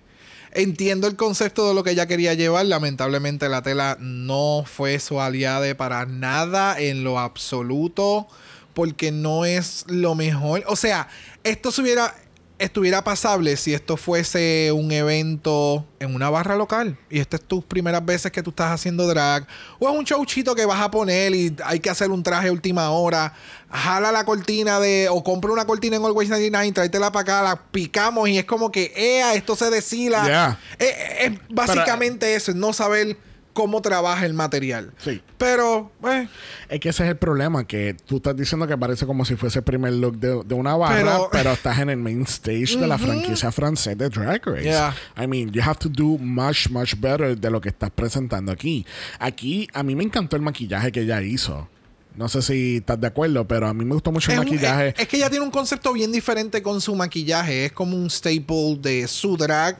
entiendo el concepto de lo que ella quería llevar. Lamentablemente la tela no fue su aliada para nada en lo absoluto. Porque no es lo mejor. O sea, esto se hubiera- estuviera pasable si esto fuese un evento en una barra local y esta es tus primeras veces que tú estás haciendo drag o es un showchito que vas a poner y hay que hacer un traje última hora jala la cortina de o compra una cortina en Always 99 tráetela para acá la picamos y es como que ea esto se deshila Yeah. Eh, eh, es básicamente eso es no saber cómo trabaja el material Sí. pero eh, Es que ese es el problema, que tú estás diciendo que parece como si fuese el primer look de, de una barra, pero, Pero- estás en el main stage de la franquicia francesa de Drag Race. Yeah. I mean, you have to do much, much better de lo que estás presentando aquí. Aquí, a mí me encantó el maquillaje que ella hizo. No sé si estás de acuerdo, pero a mí me gustó mucho el un- maquillaje. es- es que ella tiene un concepto bien diferente con su maquillaje. Es como un staple de su drag.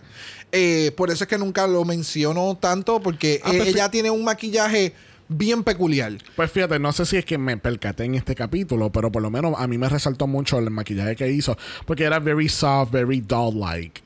Eh, por eso es que nunca lo menciono tanto, porque Ah, eh, pues ella tiene un maquillaje bien peculiar. Pues fíjate, no sé si es que me percaté en este capítulo, pero por lo menos a mí me resaltó mucho el maquillaje que hizo, porque era very soft, very doll-like.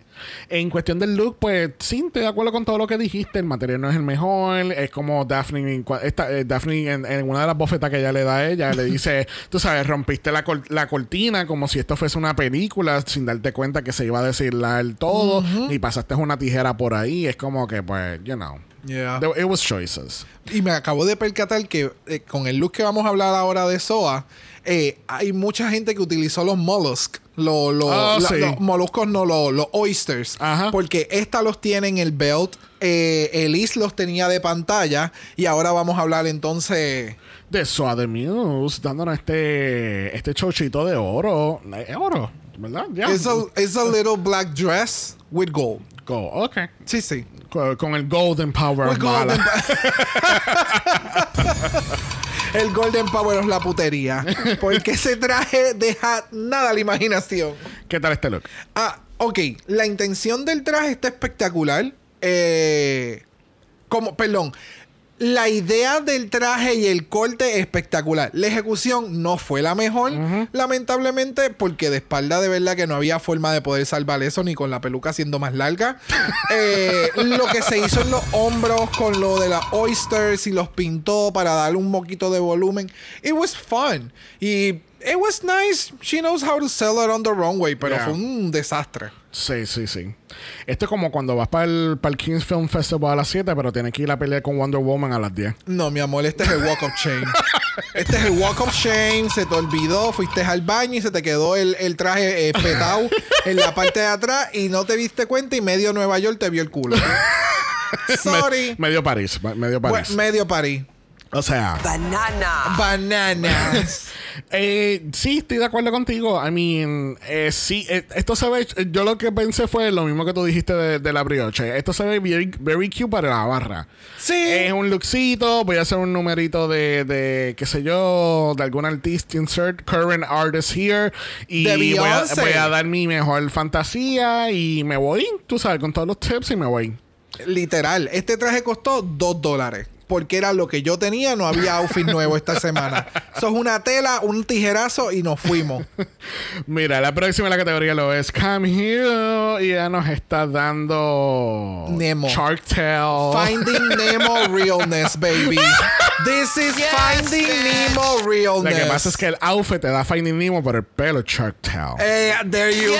En cuestión del look, pues sí, estoy de acuerdo con todo lo que dijiste. El material no es el mejor. Es como Daphne, en, esta, eh, Daphne en, en una de las bofetas que ella le da a ella, le dice: Tú sabes, rompiste la, la cortina como si esto fuese una película, sin darte cuenta que se iba a deshilar todo, y pasaste una tijera por ahí. Es como que, pues, you know. Yeah. It was choices. Y me acabo de percatar que eh, con el look que vamos a hablar ahora de Soa, eh, hay mucha gente que utilizó los mollusks. Los, los, Ah, la- sí. los moluscos, no, los, los oysters. Ajá. Porque esta los tiene en el belt. Eh, Elise los tenía de pantalla. Y ahora vamos a hablar entonces. De Suave Muse, dándonos este, este chochito de oro. Es oro, ¿verdad? Ya. It's, a, it's a little black dress with gold. Go, ok. Sí, sí. Con, con el Golden Power. Golden El Golden Power es la putería. Porque ese traje deja nada a la imaginación. ¿Qué tal este look? Ah, ok. La intención del traje está espectacular. Eh, como, perdón. La idea del traje y el corte es espectacular. La ejecución no fue la mejor, lamentablemente, porque de espalda de verdad que no había forma de poder salvar eso, ni con la peluca siendo más larga. Eh, lo que se hizo en los hombros con lo de las oysters y los pintó para darle un poquito de volumen. It was fun. Y it was nice. She knows how to sell it on the runway, pero Yeah. fue un desastre. Sí, sí, sí. Esto es como cuando vas para el, para el Kings Film Festival a las 7, pero tienes que ir a pelear con Wonder Woman a las 10. No, mi amor, este es el walk of shame. Este es el walk of shame. Se te olvidó, fuiste al baño y se te quedó el, el traje eh, petado en la parte de atrás y no te diste cuenta y medio Nueva York te vio el culo. Sorry. Medio París, medio París. Bueno, medio París. o sea, Banana. Bananas. Eh, sí, estoy de acuerdo contigo. I mean, eh, sí, eh, esto se ve. Yo lo que pensé fue lo mismo que tú dijiste de, de la brioche. Esto se ve very, very cute para la barra. Sí. Es un lookcito. Voy a hacer un numerito de, de qué sé yo, de algún artista. Insert current artist here. Y voy a, voy a dar mi mejor fantasía. Y me voy, tú sabes, con todos los tips y me voy. Literal, este traje costó 2 dólares. Porque era lo que yo tenía, no había outfit nuevo esta semana. Eso es una tela, un tijerazo y nos fuimos. Mira, la próxima en la categoría lo es Come Here. Y ya nos está dando Nemo. Shark Tale. Finding Nemo realness, baby. This is Finding Nemo Lo realness. que pasa es que el outfit te da Finding Nemo, pero el pelo Shark Tale. Eh, there you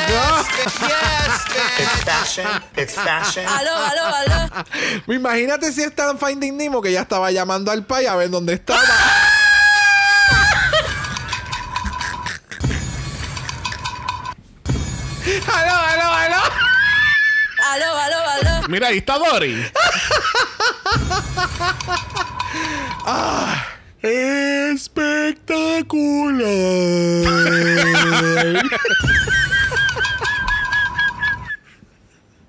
It's fashion. It's fashion. Aló, aló, aló. go. Imagínate si está en Finding Nemo que ya estaba llamando al pai a ver dónde estaba. aló, aló, aló. Aló, aló, aló. Mira, ahí está Dory. Espectacular.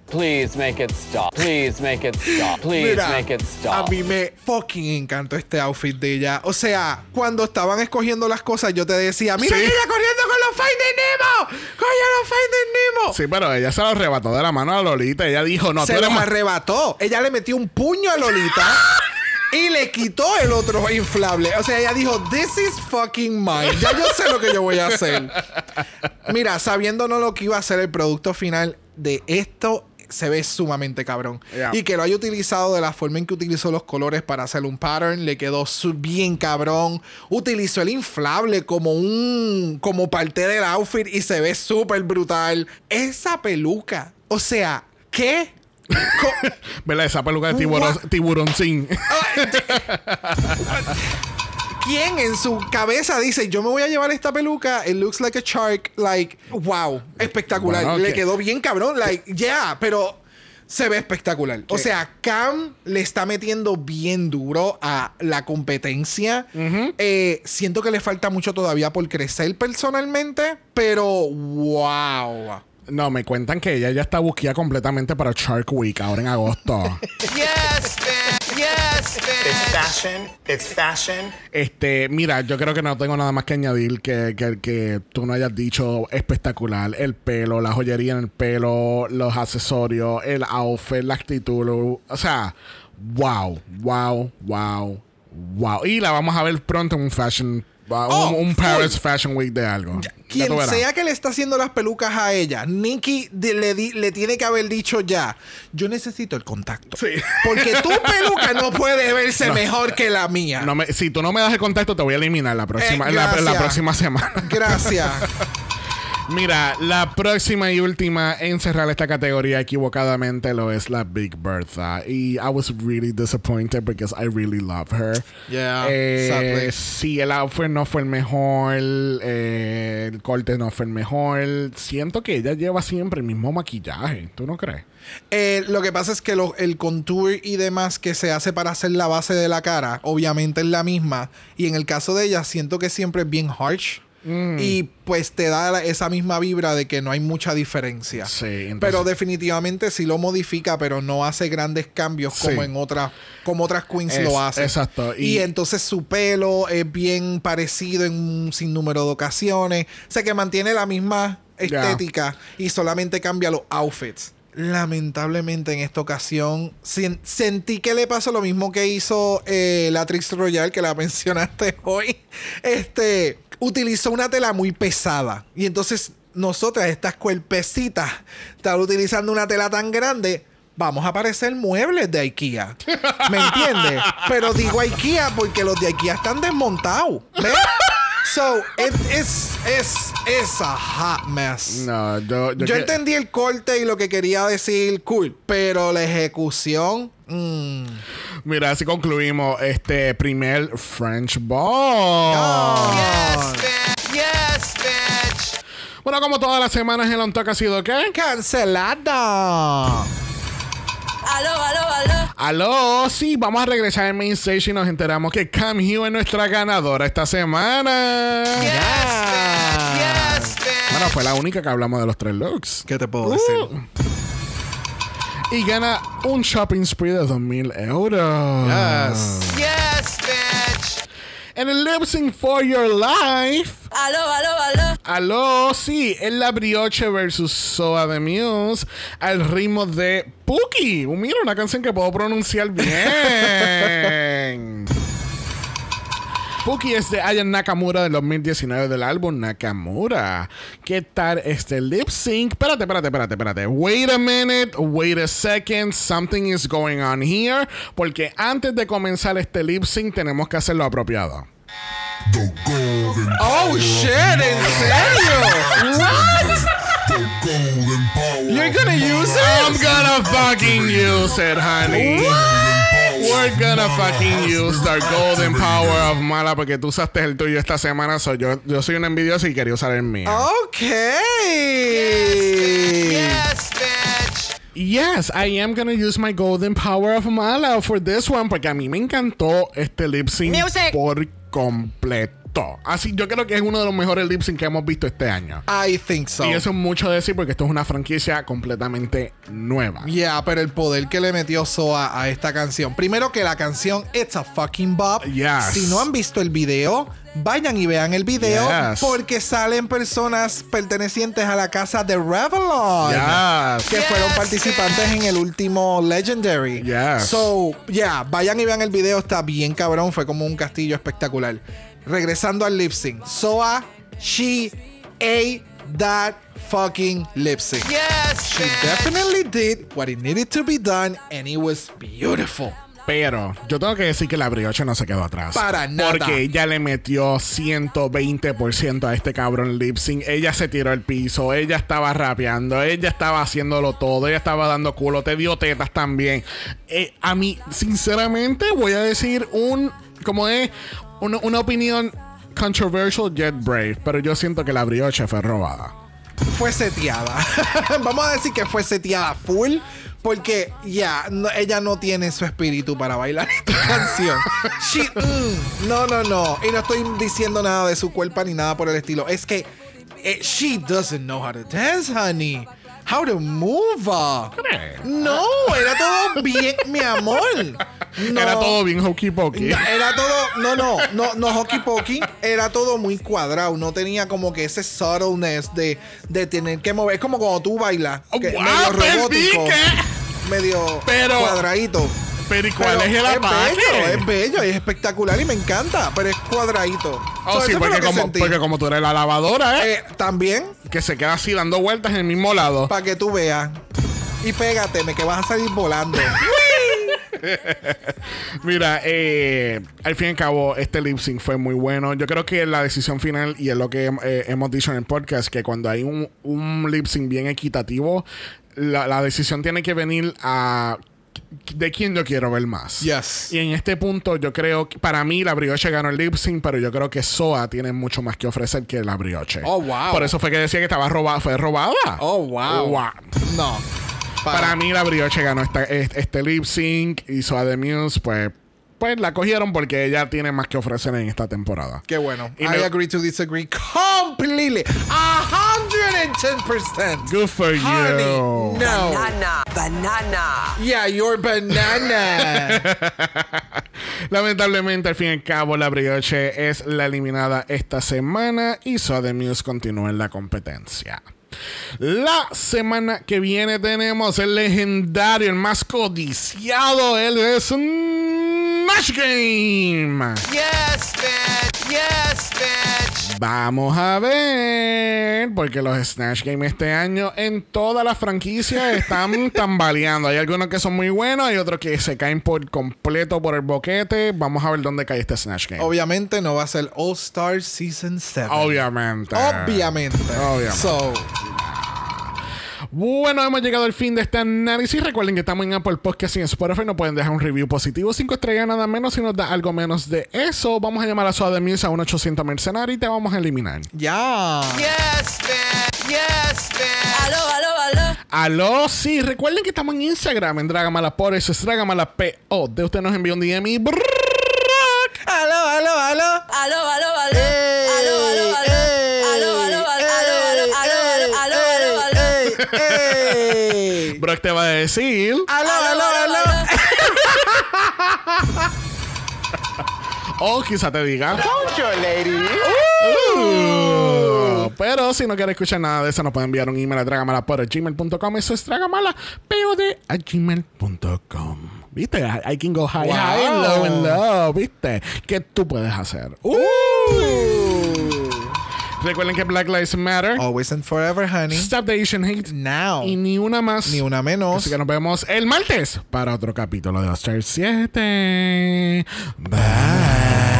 Please make it stop. Please make it stop. Please Mira, make it a stop. mí me fucking encantó este outfit de ella. O sea, cuando estaban escogiendo las cosas, yo te decía, mira Sí. ella corriendo con los Finding Nemo. Coño, los Finding Nemo. Sí, pero ella se lo arrebató de la mano a Lolita. Ella dijo, no, tú se eres los arrebató. Ella le metió un puño a Lolita y le quitó el otro inflable. O sea, ella dijo, this is fucking mine. Ya yo sé lo que yo voy a hacer. Mira, sabiéndonos lo que iba a ser el producto final de esto, se ve sumamente cabrón. Yeah. Y que lo haya utilizado de la forma en que utilizó los colores para hacer un pattern, le quedó bien cabrón. Utilizó el inflable como un como parte del outfit y se ve súper brutal. Esa peluca, o sea, ¿qué? ¿Verdad? Esa peluca de tiburón, tiburoncín. ¿Quién en su cabeza dice, yo me voy a llevar esta peluca? It looks like a shark. Like, wow, espectacular. Bueno, le que- quedó bien cabrón. Like, yeah, pero se ve espectacular. O sea, Cam le está metiendo bien duro a la competencia. Eh, siento que le falta mucho todavía por crecer personalmente, pero wow. No, me cuentan que ella ya está buscada completamente para Shark Week ahora en agosto. Yes, man. It's fashion. It's fashion. Este, mira, yo creo que no tengo nada más que añadir que, que, que tú no hayas dicho espectacular. El pelo, la joyería en el pelo, los accesorios, el outfit, la actitud. o sea, wow, wow, wow, wow. Y la vamos a ver pronto en un fashion, Oh, un, full. Paris Fashion Week de algo. Quien sea que le está haciendo las pelucas a ella, Nicky de- le, le tiene que haber dicho ya, yo necesito el contacto. Sí. Porque tu peluca no puede verse mejor que la mía. No me- si tú no me das el contacto, te voy a eliminar la próxima, Eh, la, próxima semana. Gracias. Mira, la próxima y última en cerrar esta categoría equivocadamente lo es la Big Bertha. Y I was really disappointed because I really love her. Yeah, Eh, sí, el outfit no fue el mejor. eh, el corte no fue el mejor. Siento que ella lleva siempre el mismo maquillaje. ¿Tú no crees? Eh, lo que pasa es que lo- el contour y demás que se hace para hacer la base de la cara, obviamente es la misma. Y en el caso de ella, siento que siempre es bien harsh. Y pues te da esa misma vibra de que no hay mucha diferencia. Sí, entonces- Pero definitivamente sí lo modifica, pero no hace grandes cambios Sí. como en otras, como otras queens Es- lo hacen. exacto. Y, Y- entonces su pelo es bien parecido en un sinnúmero de ocasiones. O sea que mantiene la misma estética y solamente cambia los outfits. Lamentablemente en esta ocasión sen- sentí que le pasó lo mismo que hizo eh, la Trix Royal que la mencionaste hoy. Este utilizó una tela muy pesada y entonces nosotras estas cuerpecitas están utilizando una tela tan grande. Vamos a parecer muebles de IKEA. ¿Me entiendes? Pero digo IKEA porque los de IKEA están desmontados. ¿Ves? So, it is, es, es a hot mess. No, yo. Yo, que- entendí el corte y lo que quería decir, cool, pero la ejecución. mm. Mira, así concluimos este primer French Ball. Yes, bitch. Yes, bitch. Bueno, como todas las semanas, el on ha sido ¿qué? Cancelada. Aló, aló, aló. Aló, sí, vamos a regresar al main stage y nos enteramos que Cam Hugh es nuestra ganadora esta semana. Yes, bitch. Yes, bitch. Bueno, fue la única que hablamos de los tres looks. ¿Qué te puedo decir? Uh. Y gana un shopping spree de 2000 euros. Yes, bitch. En el lip sync for your life. Aló, aló, aló. Aló, sí, es la brioche versus Soa de Muse al ritmo de Pookie. Uh, mira, una canción que puedo pronunciar bien. Pookie es de Aya Nakamura del 2019 del álbum Nakamura. ¿Qué tal este lip sync? Espérate, espérate, espérate, espérate. Wait a minute, wait a second. Something is going on here. Porque antes de comenzar este lip sync tenemos que hacerlo apropiado. Oh shit, ¿en serio? What? You're gonna use I'm it? gonna fucking use it, honey. We're gonna fucking use the golden power of Mala porque tú usaste el tuyo esta semana. So yo, yo soy un envidioso y quería usar el mío. Ok. Yes, bitch. Yes, I am gonna use my golden power of Mala for this one porque a mí me encantó este lip sync Music. por completo. Así, yo creo que es uno de los mejores lip sync que hemos visto este año. I think so. Y eso es mucho decir porque esto es una franquicia completamente nueva. Yeah, pero el poder que le metió Soa a esta canción. Primero que la canción It's a fucking bop. Yes. Si no han visto el video, vayan y vean el video Yes. porque salen personas pertenecientes a la casa de Revlon. Yes. Que fueron Yes, participantes en el último Legendary. Yes. So, yeah, vayan y vean el video. Está bien cabrón. Fue como un castillo espectacular. Regresando al lip sync. Soa, she ate that fucking lip sync. Yes, She bitch. definitely did what it needed to be done and it was beautiful. Pero yo tengo que decir que la brioche no se quedó atrás. Para nada. Porque ella le metió 120% a este cabrón lip sync. Ella se tiró al piso, ella estaba rapeando, ella estaba haciéndolo todo, ella estaba dando culo, te dio tetas también. Eh, a mí, sinceramente, voy a decir un. Como es? Una, una opinión controversial yet brave. Pero yo siento que la brioche fue robada. Fue seteada. Vamos a decir que fue seteada full. Porque ya, ella no tiene su espíritu para bailar esta canción. She- mm, no, no, no. Y no estoy diciendo nada de su cuerpo ni nada por el estilo. Es que eh, she doesn't know how to dance, honey. How to move. No, era todo bien, mi amor. No. Era todo bien hokey pokey. Era todo, no, no, no, no hockey pokey, era todo muy cuadrado, no tenía como que ese subtleness de, de tener que mover, es como cuando tú bailas, que ¡Wow, medio robótico, Perdique! medio Pero- cuadradito. Pero ¿y cuál Pero es el ataque? bello, es bello, y es espectacular y me encanta, pero es cuadradito. Oh, So, sí, porque como, porque como tú eres la lavadora, ¿eh? Eh, también, que se queda así dando vueltas en el mismo lado. para que tú veas. Y pégateme, que vas a salir volando. Mira, eh, al fin y al cabo, este lip sync fue muy bueno. Yo creo que la decisión final, y es lo que eh, hemos dicho en el podcast, que cuando hay un, un lip sync bien equitativo, la, la decisión tiene que venir a de quién yo quiero ver más. Yes. Y en este punto, yo creo que para mí la brioche ganó el lip sync, pero yo creo que Soa tiene mucho más que ofrecer que la brioche. Oh, wow. Por eso fue que decía que estaba robada, fue robada. Oh, wow. No. Para mí, la brioche ganó esta- este, este lip sync y Soa de Muse, pues, pues la cogieron porque ella tiene más que ofrecer en esta temporada. Qué bueno. Y I me- agree to disagree completely. A hundred and ten percent. Good for Honey, you. no. Banana, banana. Yeah, you're banana. Lamentablemente, al fin y al cabo, la brioche es la eliminada esta semana y Soa de Muse continúa en la competencia. La semana que viene tenemos el legendario, el más codiciado, el Smash Game. Yes, bitch. Yes, bitch. Vamos a ver, porque los Snatch Game este año en todas las franquicias están tambaleando. Hay algunos que son muy buenos, hay otros que se caen por completo por el boquete. Vamos a ver dónde cae este Snatch Game. Obviamente no va a ser All Star Season 7. Obviamente. Obviamente. Obviamente. So, Bueno, hemos llegado al fin de este análisis. Recuerden que estamos en Apple Podcast y en Spotify. No pueden dejar un review positivo. Cinco estrellas nada menos. Si nos da algo menos de eso, vamos a llamar a Soda Muse a un 800 mercenario y te vamos a eliminar. ya. Yes, bitch. Yes, bitch. Aló, aló, aló. Aló, sí, recuerden que estamos en Instagram, en Dragamala por eso es Dragamala PO. De usted nos envió un DM y brrrr. Aló, aló, aló. Aló, aló, aló. Ey, ey. Brock te va a decir. Aló, aló, aló. O quizá te diga. Uh, pero si no quiere escuchar nada de eso, nos puede enviar un email a dragamala.gmail.com. Eso es dragamala, a gmail.com. ¿Viste? I, I can go high, Wow. high, and low, and low. ¿Viste? ¿Qué tú puedes hacer? Uh. Recuerden que Black Lives Matter. Always and forever, honey. Stop the Asian Hate. Now. Y ni una más. Ni una menos. Así que nos vemos el martes para otro capítulo de Star 7. Bye.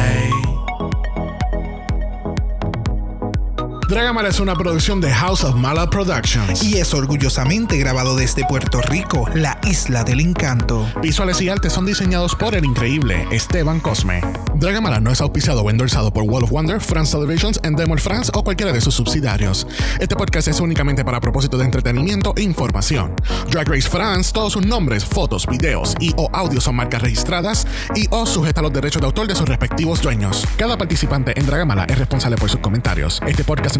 Dragamala es una producción de House of Mala Productions. Y es orgullosamente grabado desde Puerto Rico, la isla del encanto. Visuales y artes son diseñados por el increíble Esteban Cosme. Dragamala no es auspiciado o endorsado por Wall of Wonder, France Televisions, Endemol France o cualquiera de sus subsidiarios. Este podcast es únicamente para propósito de entretenimiento e información. Drag Race France, todos sus nombres, fotos, videos y o audios son marcas registradas y o sujeta a los derechos de autor de sus respectivos dueños. Cada participante en Dragamala es responsable por sus comentarios. Este podcast